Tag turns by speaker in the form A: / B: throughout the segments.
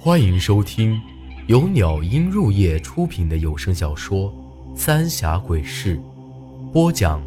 A: 欢迎收听由鸟音入夜出品的有声小说《三峡鬼事》，播讲：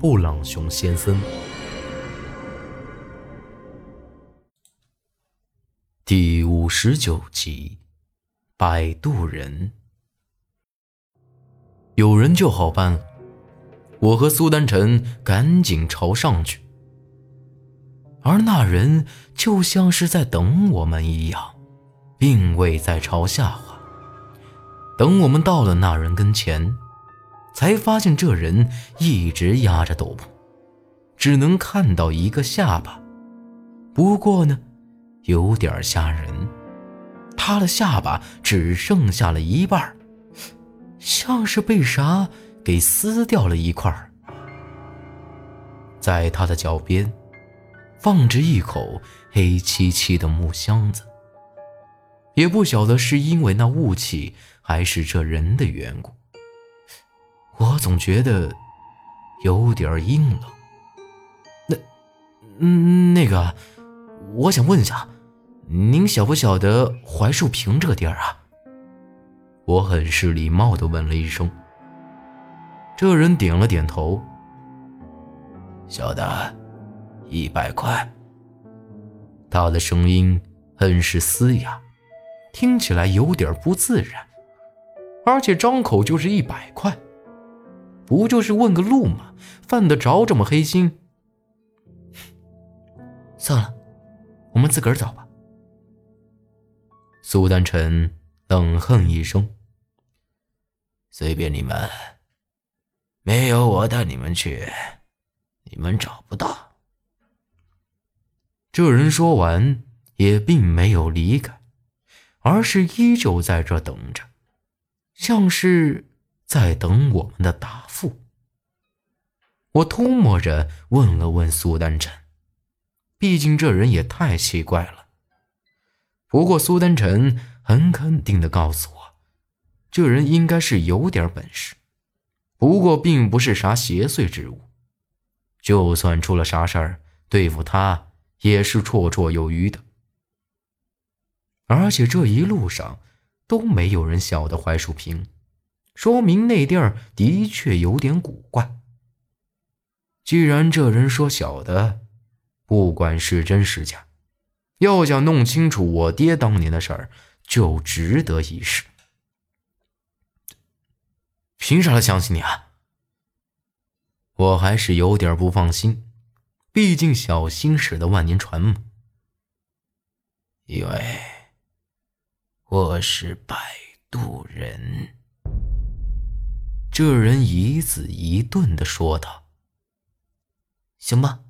A: 布朗熊先生。第五十九集，摆渡人。有人就好办了，我和苏丹晨赶紧朝上去，而那人就像是在等我们一样。并未在朝下滑。等我们到了那人跟前，才发现这人一直压着斗篷，只能看到一个下巴。不过呢，有点吓人，他的下巴只剩下了一半，像是被啥给撕掉了一块。在他的脚边，放着一口黑漆漆的木箱子。也不晓得是因为那雾气，还是这人的缘故，我总觉得有点阴冷。那，嗯，那个，我想问一下，您晓不晓得槐树坪这个地儿啊？我很是礼貌的问了一声。这人点了点头，
B: 晓得，一百块。
A: 他的声音很是嘶哑。听起来有点不自然，而且张口就是一百块，不就是问个路吗？犯得着这么黑心？算了，我们自个儿找吧。苏丹晨冷哼一声：“
B: 随便你们，没有我带你们去，你们找不到。”
A: 这人说完，也并没有离开。而是依旧在这等着，像是在等我们的答复。我偷摸着问了问苏丹晨，毕竟这人也太奇怪了。不过苏丹晨很肯定的告诉我，这人应该是有点本事，不过并不是啥邪祟之物。就算出了啥事儿，对付他也是绰绰有余的。而且这一路上都没有人晓得槐树坪，说明那地儿的确有点古怪。既然这人说晓得，不管是真是假，要想弄清楚我爹当年的事儿，就值得一试。凭啥他相信你啊？我还是有点不放心，毕竟小心驶得万年船嘛。
B: 因为。我是摆渡人。
A: 这人一字一顿的说道：“行吧，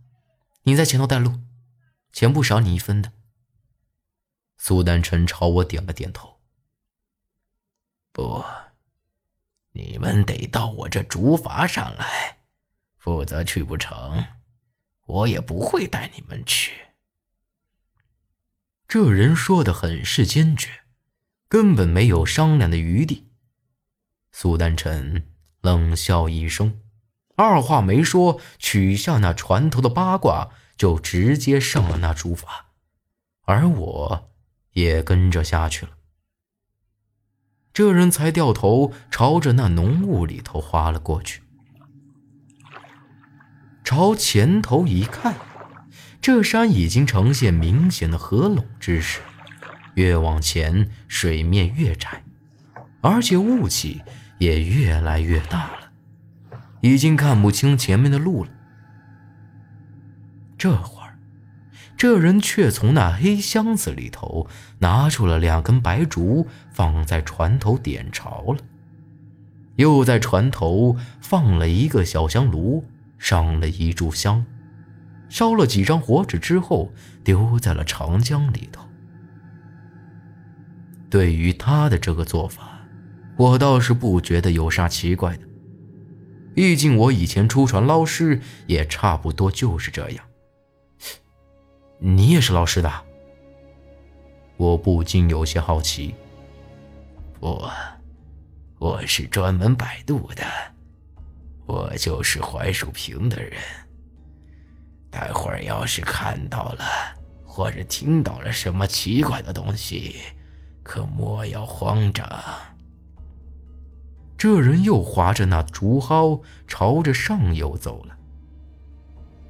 A: 你在前头带路，钱不少你一分的。”苏丹晨朝我点了点头。
B: 不，你们得到我这竹筏上来，否则去不成，我也不会带你们去。
A: 这人说的很是坚决。根本没有商量的余地。苏丹晨冷笑一声，二话没说，取下那船头的八卦，就直接上了那竹筏，而我也跟着下去了。这人才掉头朝着那浓雾里头划了过去。朝前头一看，这山已经呈现明显的合拢之势。越往前，水面越窄，而且雾气也越来越大了，已经看不清前面的路了。这会儿，这人却从那黑箱子里头拿出了两根白烛，放在船头点着了，又在船头放了一个小香炉，上了一炷香，烧了几张火纸之后，丢在了长江里头。对于他的这个做法，我倒是不觉得有啥奇怪的。毕竟我以前出船捞尸也差不多就是这样。你也是捞尸的？我不禁有些好奇。
B: 不，我是专门摆渡的，我就是槐树坪的人。待会儿要是看到了或者听到了什么奇怪的东西，可莫要慌张。
A: 这人又划着那竹蒿，朝着上游走了。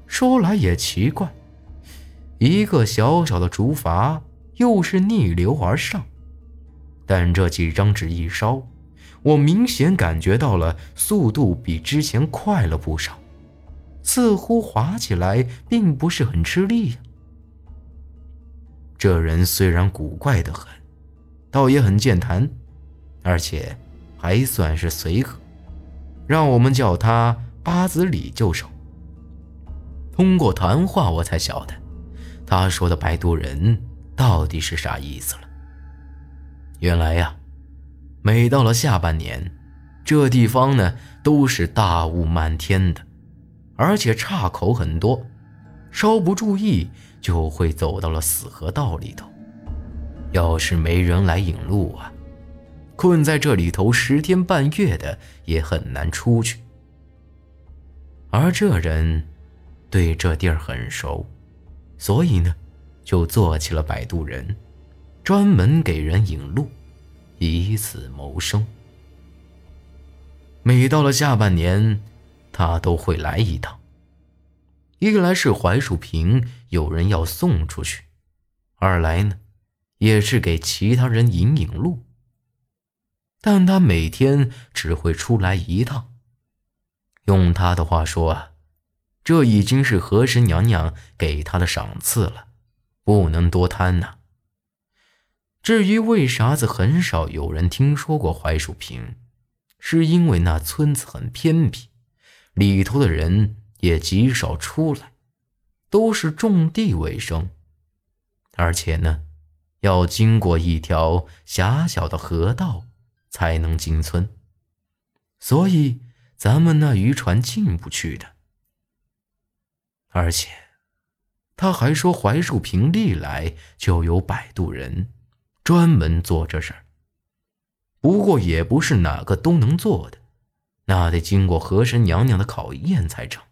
A: 说来也奇怪，一个小小的竹筏，又是逆流而上，但这几张纸一烧，我明显感觉到了速度比之前快了不少，似乎划起来并不是很吃力呀。这人虽然古怪的很，倒也很健谈，而且。还算是随和，让我们叫他八子李就手。通过谈话，我才晓得他说的摆渡人到底是啥意思了。原来呀，每到了下半年，这地方呢都是大雾漫天的，而且岔口很多，稍不注意就会走到了死河道里头。要是没人来引路啊！困在这里头十天半月的也很难出去，而这人对这地儿很熟，所以呢，就做起了摆渡人，专门给人引路，以此谋生。每到了下半年，他都会来一趟。一来是槐树坪有人要送出去，二来呢，也是给其他人引引路。但他每天只会出来一趟。用他的话说啊，这已经是河神娘娘给他的赏赐了，不能多贪呐。至于为啥子很少有人听说过槐树坪，是因为那村子很偏僻，里头的人也极少出来，都是种地为生，而且呢，要经过一条狭小的河道。才能进村，所以咱们那渔船进不去的。而且，他还说槐树坪历来就有摆渡人，专门做这事儿。不过也不是哪个都能做的，那得经过河神娘娘的考验才成。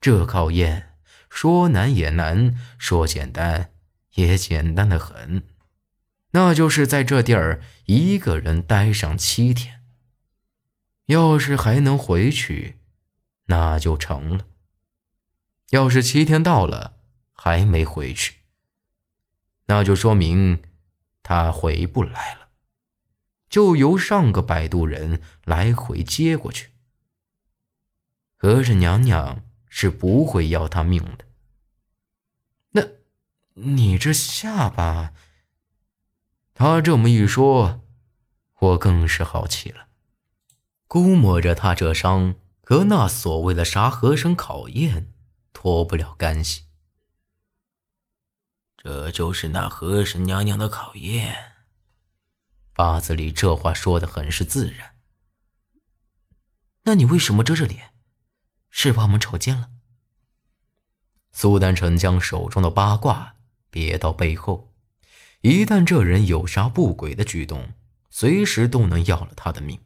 A: 这考验说难也难，说简单也简单的很。那就是在这地儿一个人待上七天。要是还能回去，那就成了；要是七天到了还没回去，那就说明他回不来了，就由上个摆渡人来回接过去。和尚娘娘是不会要他命的。那，你这下巴……他这么一说，我更是好奇了。估摸着他这伤和那所谓的啥和声考验脱不了干系。
B: 这就是那和神娘娘的考验。
A: 八字里这话说的很是自然。那你为什么遮着脸？是怕我们瞅见了？苏丹臣将手中的八卦别到背后。一旦这人有啥不轨的举动，随时都能要了他的命。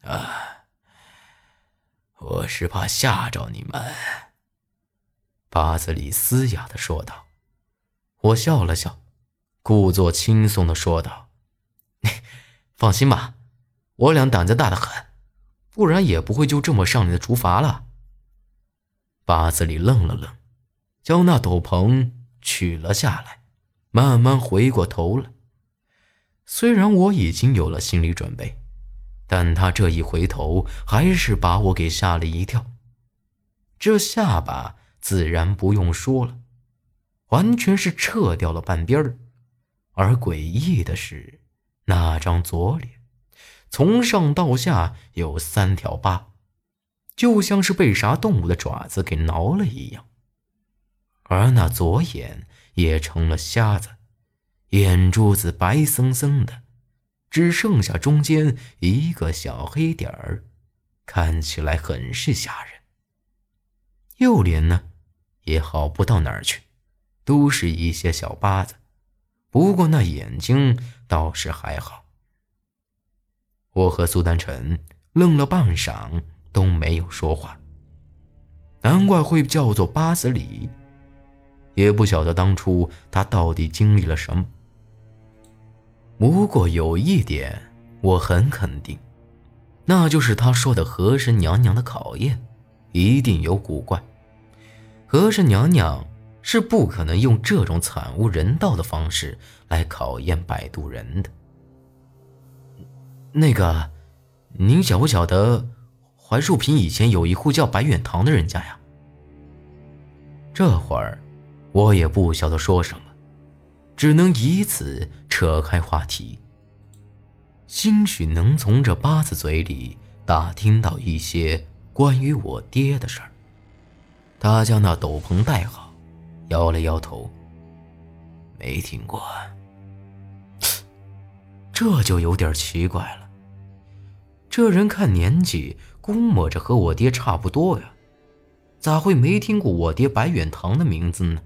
B: 啊，我是怕吓着你们。”
A: 八子里嘶哑的说道。我笑了笑，故作轻松的说道：“ 放心吧，我俩胆子大的很，不然也不会就这么上你的竹筏了。”八子里愣了愣，将那斗篷取了下来。慢慢回过头来，虽然我已经有了心理准备，但他这一回头，还是把我给吓了一跳。这下巴自然不用说了，完全是撤掉了半边，而诡异的是，那张左脸，从上到下有三条疤，就像是被啥动物的爪子给挠了一样，而那左眼。也成了瞎子，眼珠子白森森的，只剩下中间一个小黑点儿，看起来很是吓人。右脸呢，也好不到哪儿去，都是一些小疤子，不过那眼睛倒是还好。我和苏丹晨愣了半晌，都没有说话。难怪会叫做八子里。也不晓得当初他到底经历了什么，不过有一点我很肯定，那就是他说的和珅娘娘的考验一定有古怪。和珅娘娘是不可能用这种惨无人道的方式来考验摆渡人的。那个，您晓不晓得槐树坪以前有一户叫白远堂的人家呀？这会儿，我也不晓得说什么，只能以此扯开话题。兴许能从这八字嘴里打听到一些关于我爹的事儿。他将那斗篷戴好，摇了摇头，
B: 没听过。
A: 这就有点奇怪了。这人看年纪，估摸着和我爹差不多呀。咋会没听过我爹白远堂的名字呢？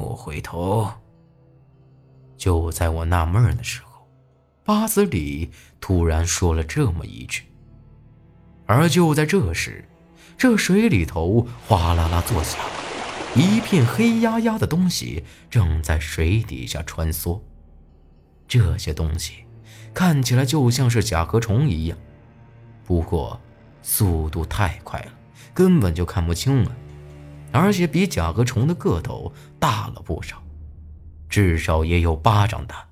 B: 莫回头。
A: 就在我纳闷的时候，八子里突然说了这么一句。而就在这时，这水里头哗啦啦作响，一片黑压压的东西正在水底下穿梭。这些东西看起来就像是甲壳虫一样，不过。速度太快了，根本就看不清了，而且比甲壳虫的个头大了不少，至少也有巴掌大。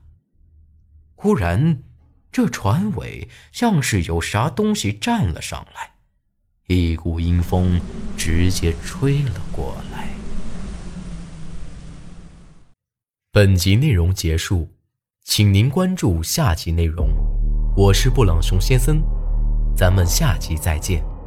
A: 忽然，这船尾像是有啥东西站了上来，一股阴风直接吹了过来。本集内容结束，请您关注下集内容。我是布朗熊先生。咱们下集再见。